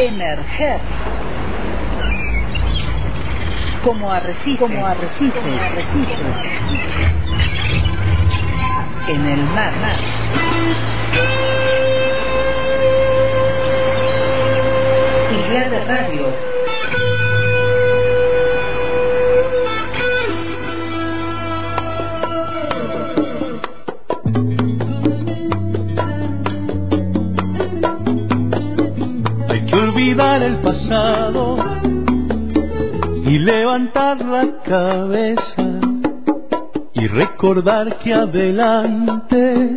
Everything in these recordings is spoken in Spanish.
Emerger. Como arrecife. Como arrecife. Como arrecife. En el mar. Isla de Radio. El pasado y levantar la cabeza y recordar que adelante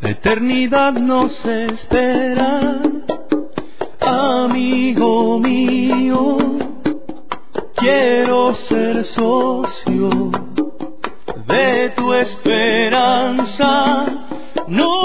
la eternidad nos espera. Amigo mío, quiero ser socio de tu esperanza, no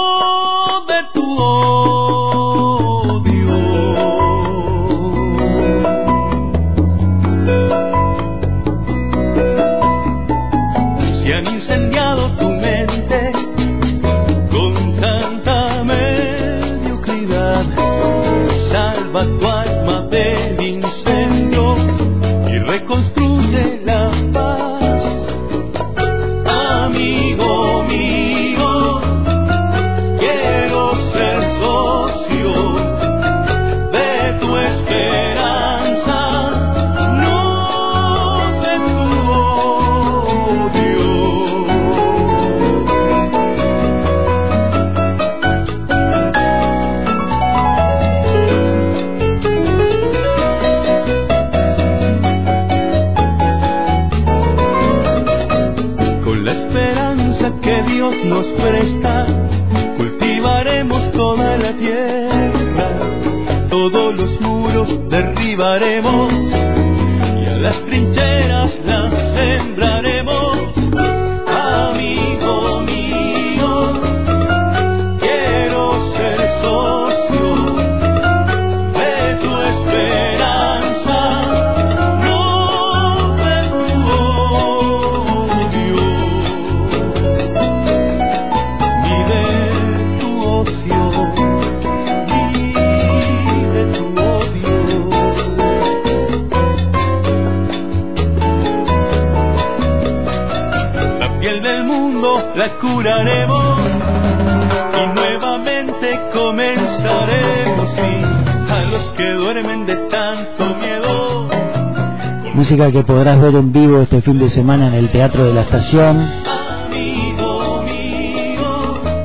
Que podrás ver en vivo este fin de semana en el Teatro de la Estación.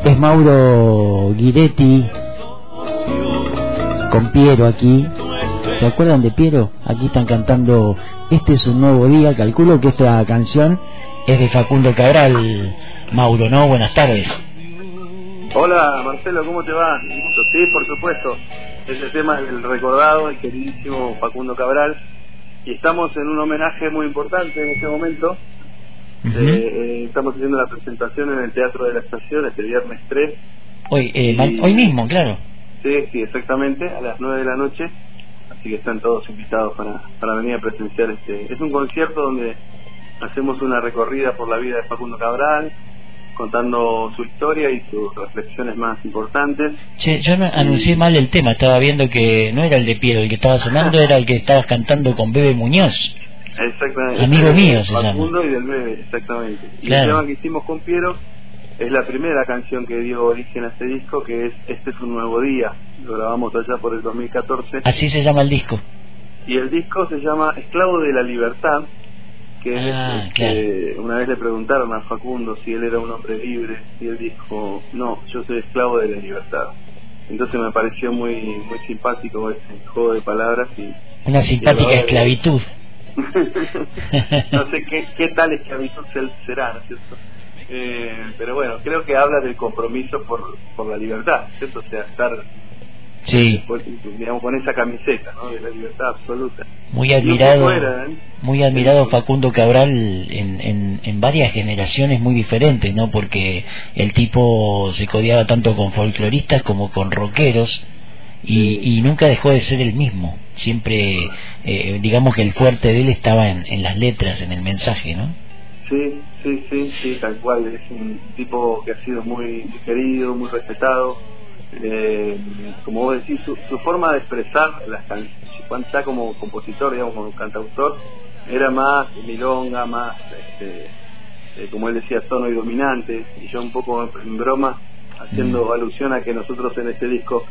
Es Mauro Guiretti con Piero aquí. ¿Se acuerdan de Piero? Aquí están cantando Este es un nuevo día. Calculo que esta canción es de Facundo Cabral. Mauro, ¿no? Buenas tardes. Hola Marcelo, ¿cómo te va? Sí, por supuesto. Es el tema del recordado y queridísimo Facundo Cabral. Y estamos en un homenaje muy importante en este momento. Eh, eh, estamos haciendo la presentación en el Teatro de la Estación este viernes 3. Hoy, eh, y- hoy mismo, claro. Sí, sí, exactamente, a las 9 de la noche. Así que están todos invitados para, para venir a presenciar este. Es un concierto donde hacemos una recorrida por la vida de Facundo Cabral, contando su historia y sus reflexiones más importantes. Che, yo no anuncié mal el tema. Estaba viendo que no era el de Piero el que estaba sonando, era el que estabas cantando con Bebe Muñoz. Exactamente. Amigo mío se Facundo y del Bebe, exactamente. Y Claro. el tema que hicimos con Piero es la primera canción que dio origen a este disco, que es Este es un nuevo día. Lo grabamos allá por el 2014. Así se llama el disco. Y el disco se llama Esclavo de la Libertad, que es, Ah, este, una vez le preguntaron a Facundo si él era un hombre libre, y él dijo, no, yo soy esclavo de la libertad. Entonces me pareció muy muy simpático ese juego de palabras y Una simpática Y esclavitud. no sé qué, qué tal esclavitud se- será, ¿no es cierto? Eh, pero bueno, creo que habla del compromiso por, por la libertad, ¿cierto? O sea, estar Sí, digamos, con esa camiseta, ¿no? De la libertad absoluta. muy admirado. ¿eh? Muy admirado Facundo Cabral en, en, en varias generaciones muy diferentes, ¿no? Porque el tipo se codeaba tanto con folcloristas como con rockeros y, y nunca dejó de ser el mismo. Siempre, eh, digamos que el fuerte de él estaba en, en las letras, en el mensaje, ¿no? Sí, sí, sí, sí, tal cual. Es un tipo que ha sido muy querido, muy respetado. Eh, como vos decís, su, su forma de expresar las canciones, cuando está como compositor, digamos, como cantautor, era más milonga, más, este, eh, como él decía, tono y dominante, y yo un poco en broma, haciendo Mm. alusión a que nosotros en este disco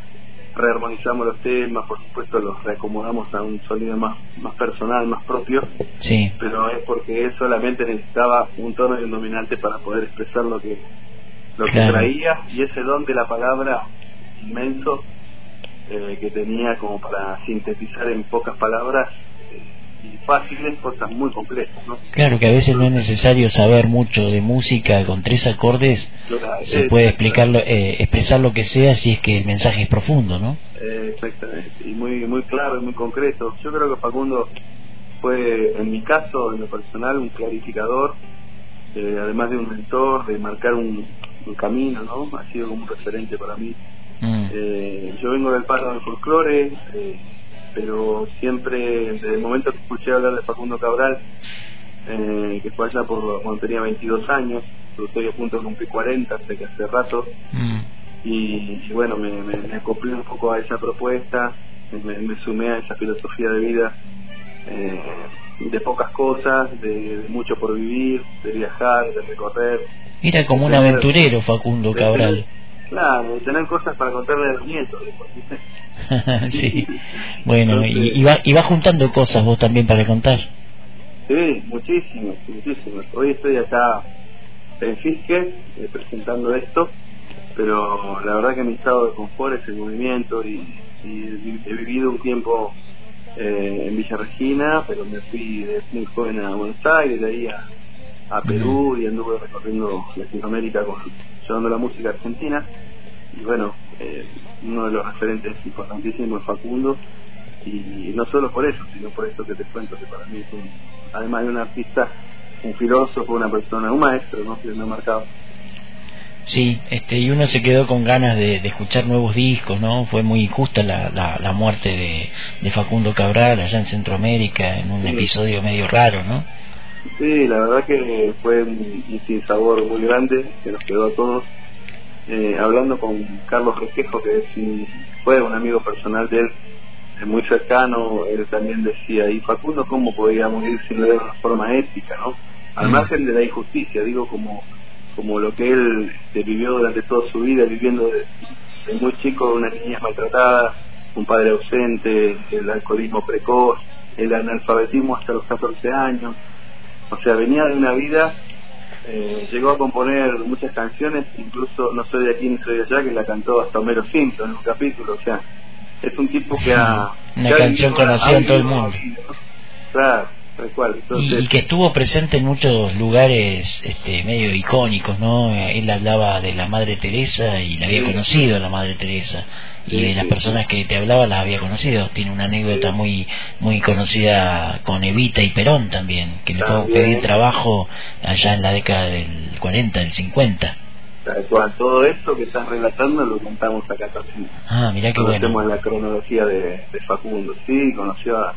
rearmonizamos los temas, por supuesto los reacomodamos a un sonido más, más personal, más propio, Sí, pero es porque él solamente necesitaba un tono y un dominante para poder expresar lo que lo que traía y ese don de la palabra inmenso eh, que tenía como para sintetizar en pocas palabras eh, y fáciles cosas muy complejas ¿no? claro que a veces no es necesario saber mucho de música, con tres acordes Claro, se puede explicarlo, eh, expresar lo que sea si es que el mensaje es profundo, ¿no? Eh, exactamente, y muy, muy claro y muy concreto. Yo creo que Facundo fue, en mi caso, en lo personal, un clarificador, eh, además de un mentor, de marcar un, un camino, ¿no? Ha sido como un referente para mí. Mm. Eh, yo vengo del paro del folclore, eh, pero siempre, desde el momento que escuché hablar de Facundo Cabral, eh, que fue allá por cuando tenía 22 años, estoy a punto de cumplir 40, hace que hace rato, Mm. y, y bueno, me, me, me acoplé un poco a esa propuesta, me, me sumé a esa filosofía de vida eh, de pocas cosas, de, de mucho por vivir, de viajar, de recorrer. Era como un de aventurero Facundo Cabral. Claro, tener cosas para contarle a los nietos. sí. Bueno, y, y va, y va juntando cosas vos también para contar. Sí, muchísimas, muchísimas. Hoy estoy acá en Fisque eh, presentando esto, pero la verdad que mi estado de confort es el movimiento y, y he vivido un tiempo eh, en Villa Regina, pero me fui de muy joven a Buenos Aires, de ahí a, a Perú y anduve recorriendo Latinoamérica con, llevando la música argentina. Y bueno, eh, uno de los referentes importantísimos es Facundo, y no solo por eso, sino por esto que te cuento, que para mí es un, además de un artista, un filósofo, una persona, un maestro, ¿no? Que me ha marcado. Sí, este, y uno se quedó con ganas de, de escuchar nuevos discos, ¿no? Fue muy injusta la, la, la muerte de, de Facundo Cabral allá en Centroamérica, en un Sí. episodio medio raro, ¿no? Sí, la verdad que fue un, un sinsabor muy grande que nos quedó a todos. Eh, hablando con Carlos Resquejo, que un- fue un amigo personal de él, eh, muy cercano, él también decía, y Facundo, ¿cómo podía morir si no era una forma ética, no? Al Mm. margen de la injusticia, digo, como, como lo que él este, vivió durante toda su vida, viviendo de, de muy chico, una niña maltratada, un padre ausente, el alcoholismo precoz, el analfabetismo hasta los 14 años, o sea, venía de una vida, eh, llegó a componer muchas canciones, incluso No soy de aquí ni soy de allá, que la cantó hasta Homero Simpson en un capítulo, o sea, es un tipo que ha... Una que canción conocida en todo el mundo. Claro, tal cual. Entonces, Y, que estuvo presente en muchos lugares este, medio icónicos, ¿no? Él hablaba de la Madre Teresa y la había Sí. conocido a la Madre Teresa. Y las personas que te hablaba las había conocido. Tiene una anécdota muy muy conocida con Evita y Perón también, que le fue a pedir trabajo allá en la década del 40, del 50. tal cual, todo esto que estás relatando lo contamos acá también. Ah, mirá qué Conocemos bueno. la cronología de, de Facundo, sí, conoció a,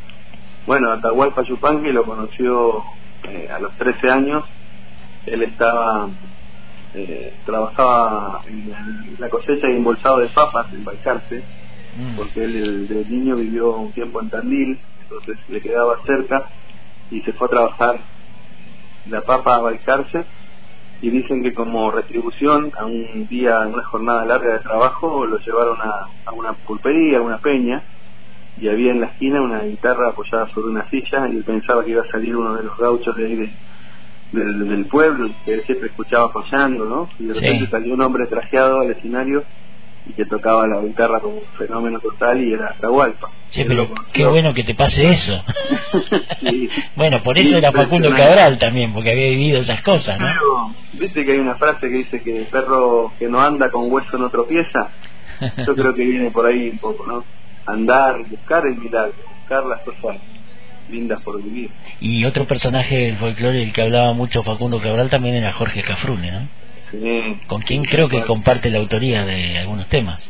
bueno, Atahualpa Yupanqui lo conoció eh, a los 13 años, él estaba, eh, trabajaba en la cosecha y embolsado de papas en Balcarce, Mm. porque él el- de niño vivió un tiempo en Tandil, entonces le quedaba cerca y se fue a trabajar la papa a Balcarce y dicen que como retribución a un día, a una jornada larga de trabajo, lo llevaron a, a una pulpería, a una peña, y había en la esquina una guitarra apoyada sobre una silla y él pensaba que iba a salir uno de los gauchos de ahí de- del, del pueblo, que él siempre escuchaba fallando, ¿no? Y de Sí. repente salió un hombre trajeado al escenario y que tocaba la guitarra como un fenómeno total y era Atahualpa. Sí, pero qué bueno que te pase eso. Sí. bueno, por eso era Facundo. Cabral también, porque había vivido esas cosas, ¿no? Pero, viste que hay una frase que dice que el perro que no anda con hueso no tropieza. Yo creo que viene por ahí un poco, ¿no? Andar, buscar el milagro, buscar las cosas lindas por vivir. Y otro personaje del folclore del que hablaba mucho Facundo Cabral también era Jorge Cafrune, ¿no? Sí. Con quien creo que comparte la autoría de algunos temas.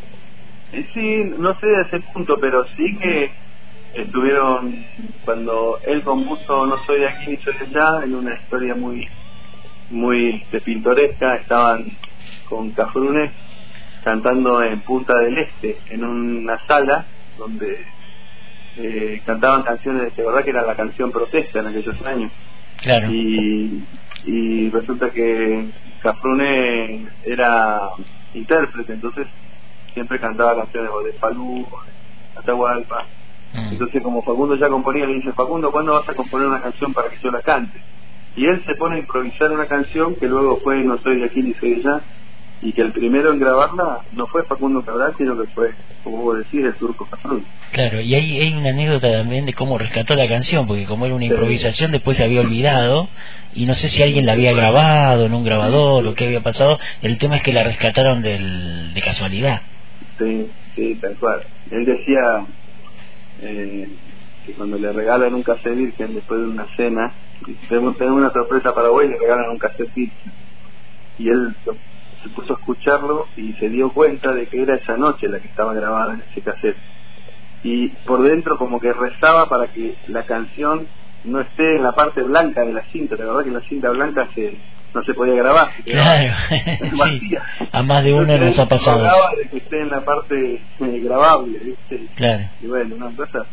Sí, no sé de ese punto, pero sí que estuvieron, cuando él compuso No soy de aquí ni soy de allá, en una historia muy muy este, pintoresca, estaban con Cafrune cantando en Punta del Este, en una sala donde eh, cantaban canciones, de verdad que era la canción protesta en aquellos años. Claro. Y, y resulta que Cafrune era intérprete, entonces siempre cantaba canciones de Falú, de Atahualpa. Mm. Entonces como Facundo ya componía, le dice, Facundo, ¿cuándo vas a componer una canción para que yo la cante? Y él se pone a improvisar una canción que luego fue No soy de aquí ni soy de allá, y que el primero en grabarla no fue Facundo Cabral, sino que fue, como vos decís, el turco Cafrune. Claro, y hay, hay una anécdota también de cómo rescató la canción, porque como era una improvisación, después se había olvidado, y no sé si alguien la había grabado en un grabador o qué había pasado, el tema es que la rescataron del, de casualidad. Sí, sí, tal cual. Él decía eh, que cuando le regalan un cassette virgen después de una cena, tenemos, una sorpresa para vos y le regalan un cassette virgen. Y él se puso a escucharlo y se dio cuenta de que era esa noche la que estaba grabada en ese cassette. Y por dentro como que rezaba para que la canción no esté en la parte blanca de la cinta. La verdad que la cinta blanca se, no se podía grabar. Claro, sí, a más de uno nos ha pasado. de que esté en la parte eh, grabable, ¿viste? Claro. Y bueno, una cosa,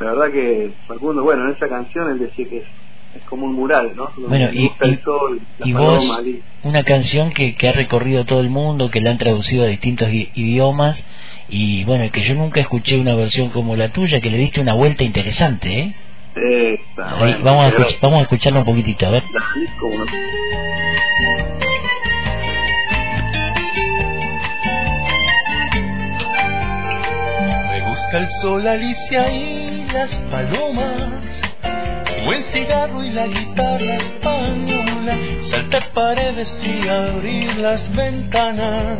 la verdad que Facundo, bueno, en esa canción él decía que es, como un mural, ¿no? Donde Bueno, y, el sol, y vos, una canción que, que ha recorrido todo el mundo, que la han traducido a distintos idiomas, y bueno, que yo nunca escuché una versión como la tuya, que le diste una vuelta interesante, ¿eh? Esta, Ahí, bueno, vamos, a pero- vamos a escucharla un poquitito, a ver. Me gusta el sol, Alicia y las palomas. Buen cigarro y la guitarra española. Saltar paredes y abrir las ventanas.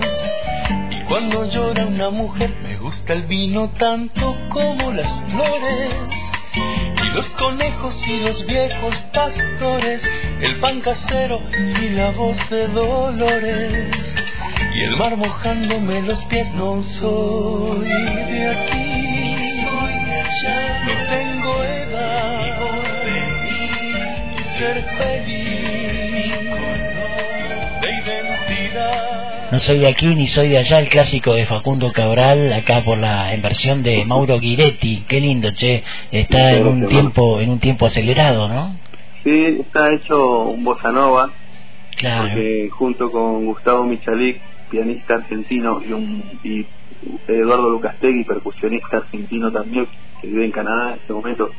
Y cuando llora una mujer, me gusta el vino tanto como las flores. Y los conejos y los viejos pastores, el pan casero y la voz de Dolores. Y el mar mojándome los pies, no soy de aquí, No soy de aquí ni soy de allá, el clásico de Facundo Cabral, acá por la en versión de Mauro Guiretti. Qué lindo, che. Está en un tiempo en un tiempo acelerado, ¿no? Sí, está hecho un bossa nova, Claro. porque junto con Gustavo Michalik, pianista argentino, y, un, y Eduardo Lucastegui, percusionista argentino también, que vive en Canadá en este momento,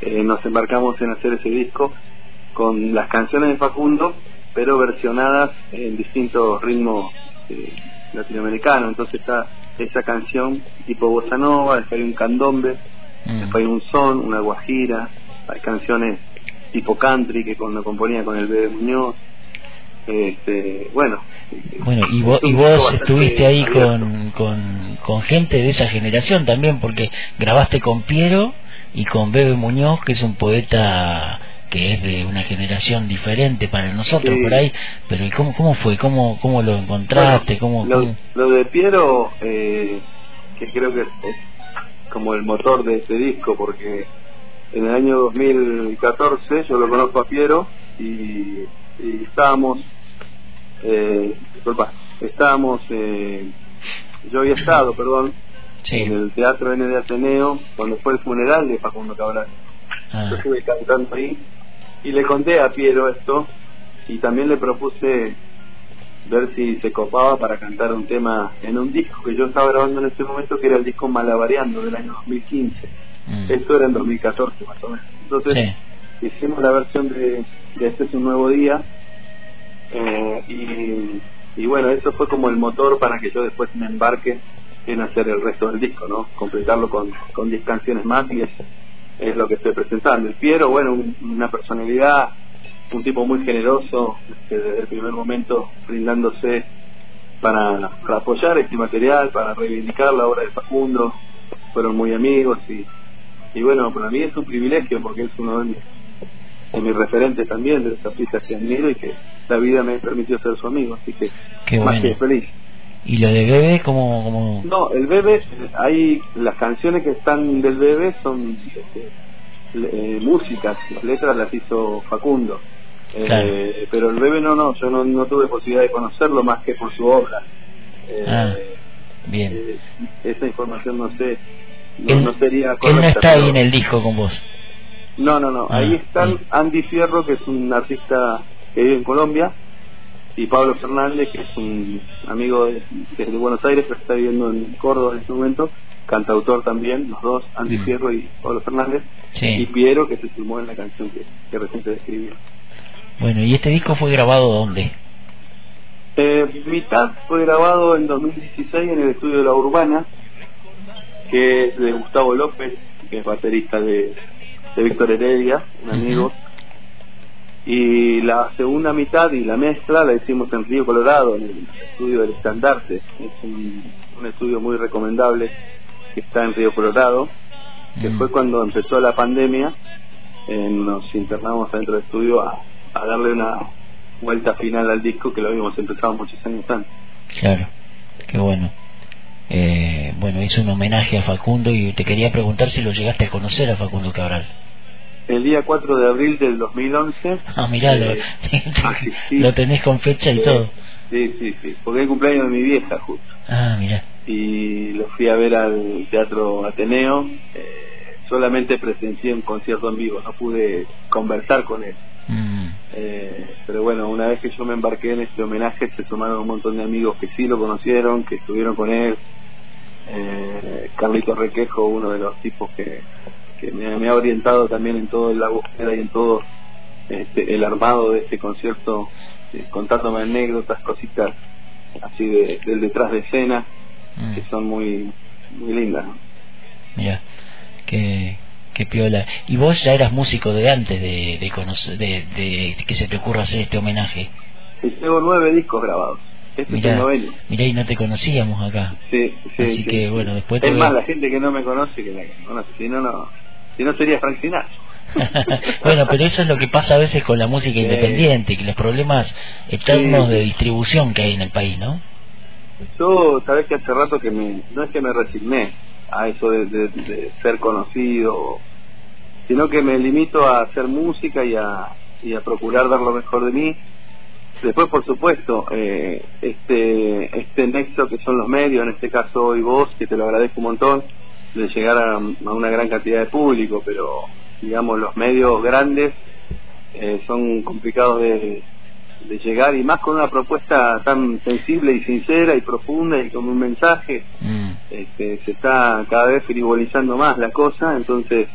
eh, nos embarcamos en hacer ese disco con las canciones de Facundo, pero versionadas en distintos ritmos eh, latinoamericanos. Entonces está esa canción tipo bossa nova, después hay un candombe, Mm. después hay un son, una guajira, hay canciones tipo country que con, lo componía con el Bebe Muñoz. Este, bueno, Bueno, y vos, y vos estuviste ahí con, con, con gente de esa generación también, porque grabaste con Piero y con Bebe Muñoz, que es un poeta que es de una generación diferente para nosotros Sí. por ahí, pero ¿y ¿cómo, cómo fue? ¿Cómo, cómo lo encontraste? ¿Cómo, Bueno, cómo- lo, lo de Piero, eh, que creo que es, es como el motor de este disco, porque en el año 2014 yo lo conozco a Piero y, y estábamos, eh, disculpa, estábamos, eh, yo había estado, perdón, Sí. en el Teatro N de Ateneo cuando fue el funeral de Facundo Cabral. Ah, Yo estuve cantando ahí y le conté a Piero esto y también le propuse ver si se copaba para cantar un tema en un disco que yo estaba grabando en ese momento que era el disco Malabareando del año 2015. mm. Esto era en 2014 más o menos. Entonces Sí. hicimos la versión de, de Este es un nuevo día eh, y, y bueno, eso fue como el motor para que yo después me embarque en hacer el resto del disco, ¿no? Completarlo con, con 10 canciones más y es, es lo que estoy presentando. El Piero, bueno, un- una personalidad, un tipo muy generoso, que desde el primer momento brindándose para, para apoyar este material, para reivindicar la obra de Facundo, fueron muy amigos y, y bueno, para mí es un privilegio porque es uno de mis, de mis referentes también, de los artistas que admiro y que la vida me permitió ser su amigo, así que Qué más bueno. que feliz. ¿Y lo de Bebe cómo, cómo... No, el bebé, hay las canciones que están del bebé son este, eh, músicas, las letras las hizo Facundo. Eh. Pero el bebé no, no, yo no, no tuve posibilidad de conocerlo más que por su obra. Eh, Ah, bien. eh, esa información no sé, no, Él, no sería él correcta. no está ahí en el disco con vos. No, no, no. Ah, Ahí están bien. Andy Fierro, que es un artista que vive en Colombia, y Pablo Fernández, que es un amigo de, que es de Buenos Aires, pero está viviendo en Córdoba en este momento, cantautor también, los dos, Andy. Fierro y Pablo Fernández, Sí. y Piero, que se sumó en la canción que, que recién te describí. Bueno, ¿y este disco fue grabado dónde? Eh, mitad fue grabado en 2016 en el estudio de La Urbana, que es de Gustavo López, que es baterista de, de Víctor Heredia, un amigo. Y la segunda mitad y la mezcla la hicimos en Río Colorado, en el estudio del Estandarte. Es un, un estudio muy recomendable que está en Río Colorado, que Mm. fue cuando empezó la pandemia. eh, nos internamos adentro del estudio a, a darle una vuelta final al disco que lo habíamos empezado muchos años antes. Claro, qué bueno. Eh, bueno, hizo un homenaje a Facundo y te quería preguntar si lo llegaste a conocer a Facundo Cabral. El día 4 de abril del 2011. Ah, mirá, lo, eh, asistí. lo tenés con fecha y Sí, todo. Sí, sí, sí. Porque es el cumpleaños de mi vieja, justo. Ah, mirá. Y lo fui a ver al Teatro Ateneo. Eh, solamente presencié un concierto en vivo, no pude conversar con él. Mm, Eh, pero bueno, una vez que yo me embarqué en este homenaje, se sumaron un montón de amigos que sí lo conocieron, que estuvieron con él. Eh, Carlito Requejo, uno de los tipos que, que me, me ha orientado también en todo la búsqueda y en todo este, el armado de este concierto, eh, contándome anécdotas, cositas así de, del detrás de escena, mm, que son muy, muy lindas. ¿no? mirá, qué, qué piola. ¿Y vos ya eras músico de antes de, de, conocer, de, de que se te ocurra hacer este homenaje? Tengo nueve discos grabados. Este es el Mirá, noveno. mirá, y no te conocíamos acá. Sí, sí, Así sí, que, sí. bueno, después Es más, la gente que no me conoce que la que me conoce. Si no, no, si no sería Frank Sinatra. bueno, pero eso es lo que pasa a veces con la música independiente, que los problemas eternos Sí. de distribución que hay en el país, ¿no? Yo, sabes que hace rato que me, no es que me resigné a eso de, de- de ser conocido, sino que me limito a hacer música y a, y a procurar dar lo mejor de mí. Después, por supuesto, eh, este, este nexo que son los medios, en este caso hoy vos, que te lo agradezco un montón, de llegar a, a una gran cantidad de público, pero digamos los medios grandes eh, son complicados de, de llegar y más con una propuesta tan sensible y sincera y profunda y con un mensaje Mm, este, se está cada vez frivolizando más la cosa entonces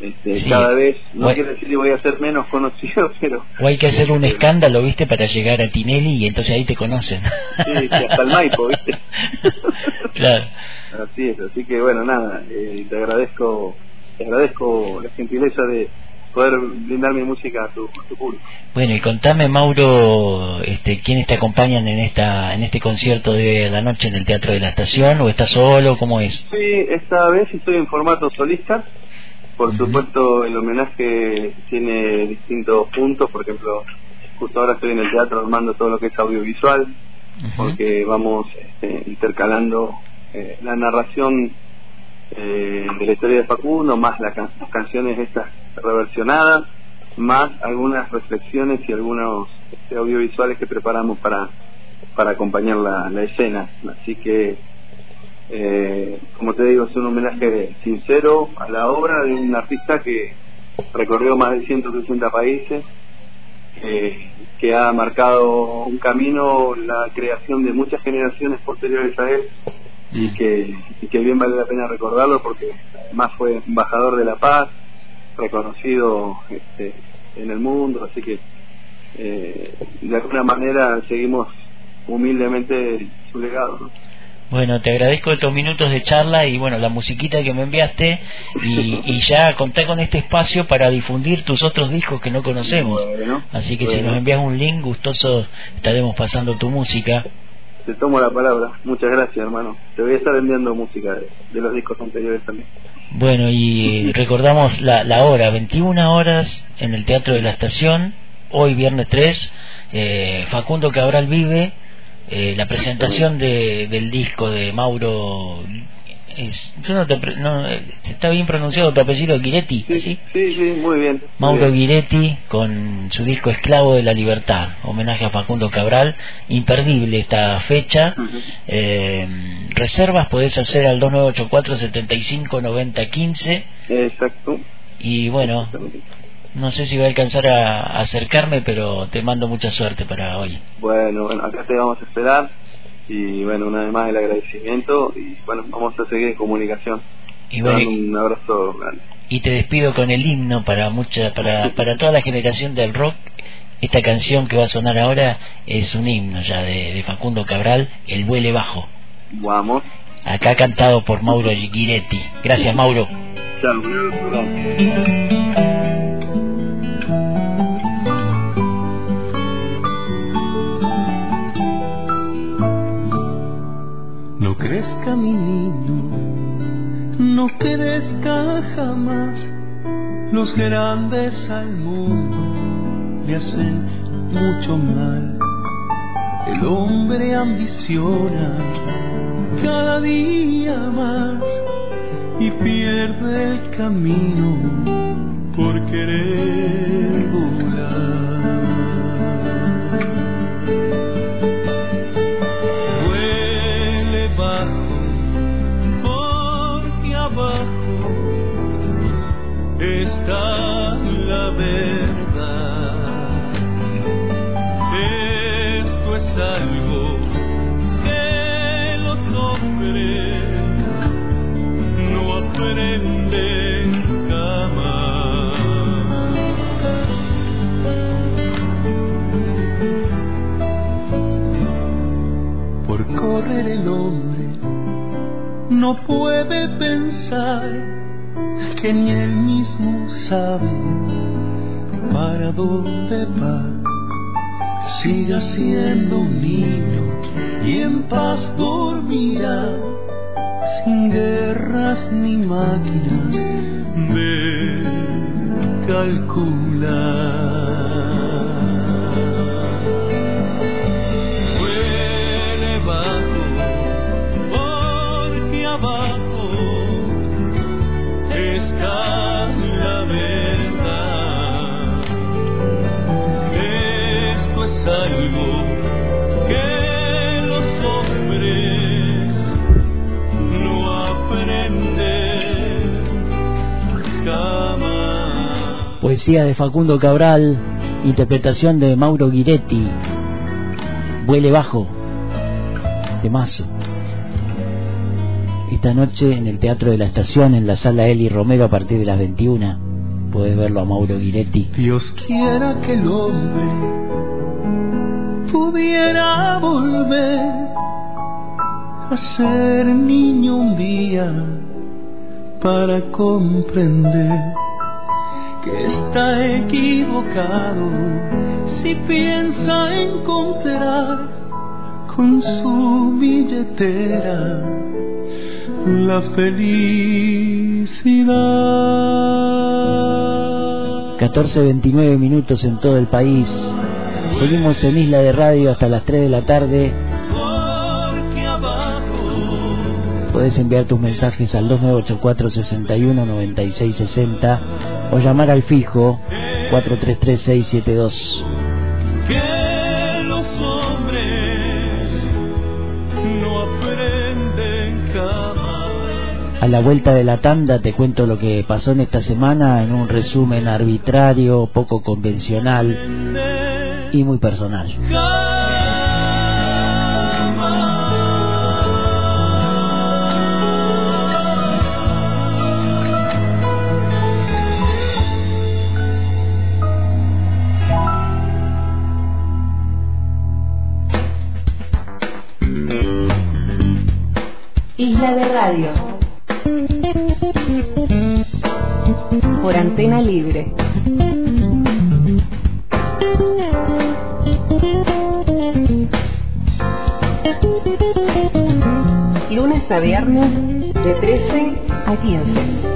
este, Sí. cada vez no quiero decir que voy a ser menos conocido pero O hay que hacer un este, escándalo, ¿viste? Para llegar a Tinelli y entonces ahí te conocen. Sí, hasta el Maipo, ¿viste? claro. Así es así que bueno nada eh, te agradezco te agradezco la gentileza de poder brindar mi música a tu, a tu público Bueno, y contame, Mauro, este, ¿quiénes te acompañan en esta en este concierto de la noche en el Teatro de la Estación? ¿O estás solo? ¿Cómo es? Sí, esta vez estoy en formato solista. Por supuesto, el homenaje tiene distintos puntos. Por ejemplo, justo ahora estoy en el teatro armando todo lo que es audiovisual, porque vamos este, intercalando eh, la narración eh, de la historia de Facundo, más las canciones estas reversionadas, más algunas reflexiones y algunos este, audiovisuales que preparamos para, para acompañar la, escena. Así que eh, como te digo, es un homenaje sincero a la obra de un artista que recorrió más de 160 países, que ha marcado un camino, la creación de muchas generaciones posteriores a él y que, y que bien vale la pena recordarlo porque más fue embajador de la paz, reconocido este, en el mundo, así que eh, de alguna manera seguimos humildemente su legado. ¿no? Bueno, te agradezco estos minutos de charla y bueno, la musiquita que me enviaste y, y ya conté con este espacio para difundir tus otros discos que no conocemos. Bueno, Así que si nos envías un link, gustoso estaremos pasando tu música. Te tomo la palabra. Muchas gracias, hermano. Te voy a estar enviando música de, de los discos anteriores también. Bueno, y recordamos la, la hora, 21 horas en el Teatro de la Estación, hoy viernes 3, eh, Facundo Cabral vive, eh, la presentación de, del disco de Mauro es, yo no te, pre- no, está bien pronunciado tu apellido Guiretti, Sí, ¿sí? sí, sí, muy bien. muy Mauro bien. Guiretti con su disco Esclavo de la Libertad, homenaje a Facundo Cabral, imperdible esta fecha. Eh, reservas podés hacer al 2984 75 90 15 Exacto. y bueno, no sé si voy a alcanzar a, a acercarme, pero te mando mucha suerte para hoy. Bueno, bueno, acá te vamos a esperar. Y bueno, una vez más el agradecimiento. Y bueno, vamos a seguir en comunicación. Y bueno, un abrazo grande. y te despido con el himno para mucha para para toda la generación del rock esta canción que va a sonar ahora es un himno ya de, de Facundo Cabral el vuele bajo Vamos. acá cantado por Mauro Giretti gracias Mauro Chao, crezca mi niño, no crezca jamás. Los grandes al mundo le hacen mucho mal. El hombre ambiciona cada día más y pierde el camino por querer volar. La verdad. Esto es algo que los hombres no aprenden jamás. Por correr el hombre no puede pensar que ni él mismo sabe para dónde va. Siga siendo un niño y en paz dormirá, sin guerras ni máquinas de calcular. Poesía de Facundo Cabral interpretación de Mauro Giretti vuele bajo de mazo. Esta noche en el Teatro de la Estación en la sala Eli Romero a partir de las 21 puedes verlo a Mauro Giretti Dios quiera que el hombre pudiera volver a ser niño un día para comprender que está equivocado si piensa encontrar con su billetera la felicidad. 14.29 minutos en todo el país seguimos en Isla de Radio hasta las 3 de la tarde Puedes enviar tus mensajes al 2984 61 96 60 o llamar al fijo 433672. A la vuelta de la tanda te cuento lo que pasó en esta semana en un resumen arbitrario, poco convencional y muy personal. Isla de Radio. Por antena libre. Lunes a viernes de 13 a 15.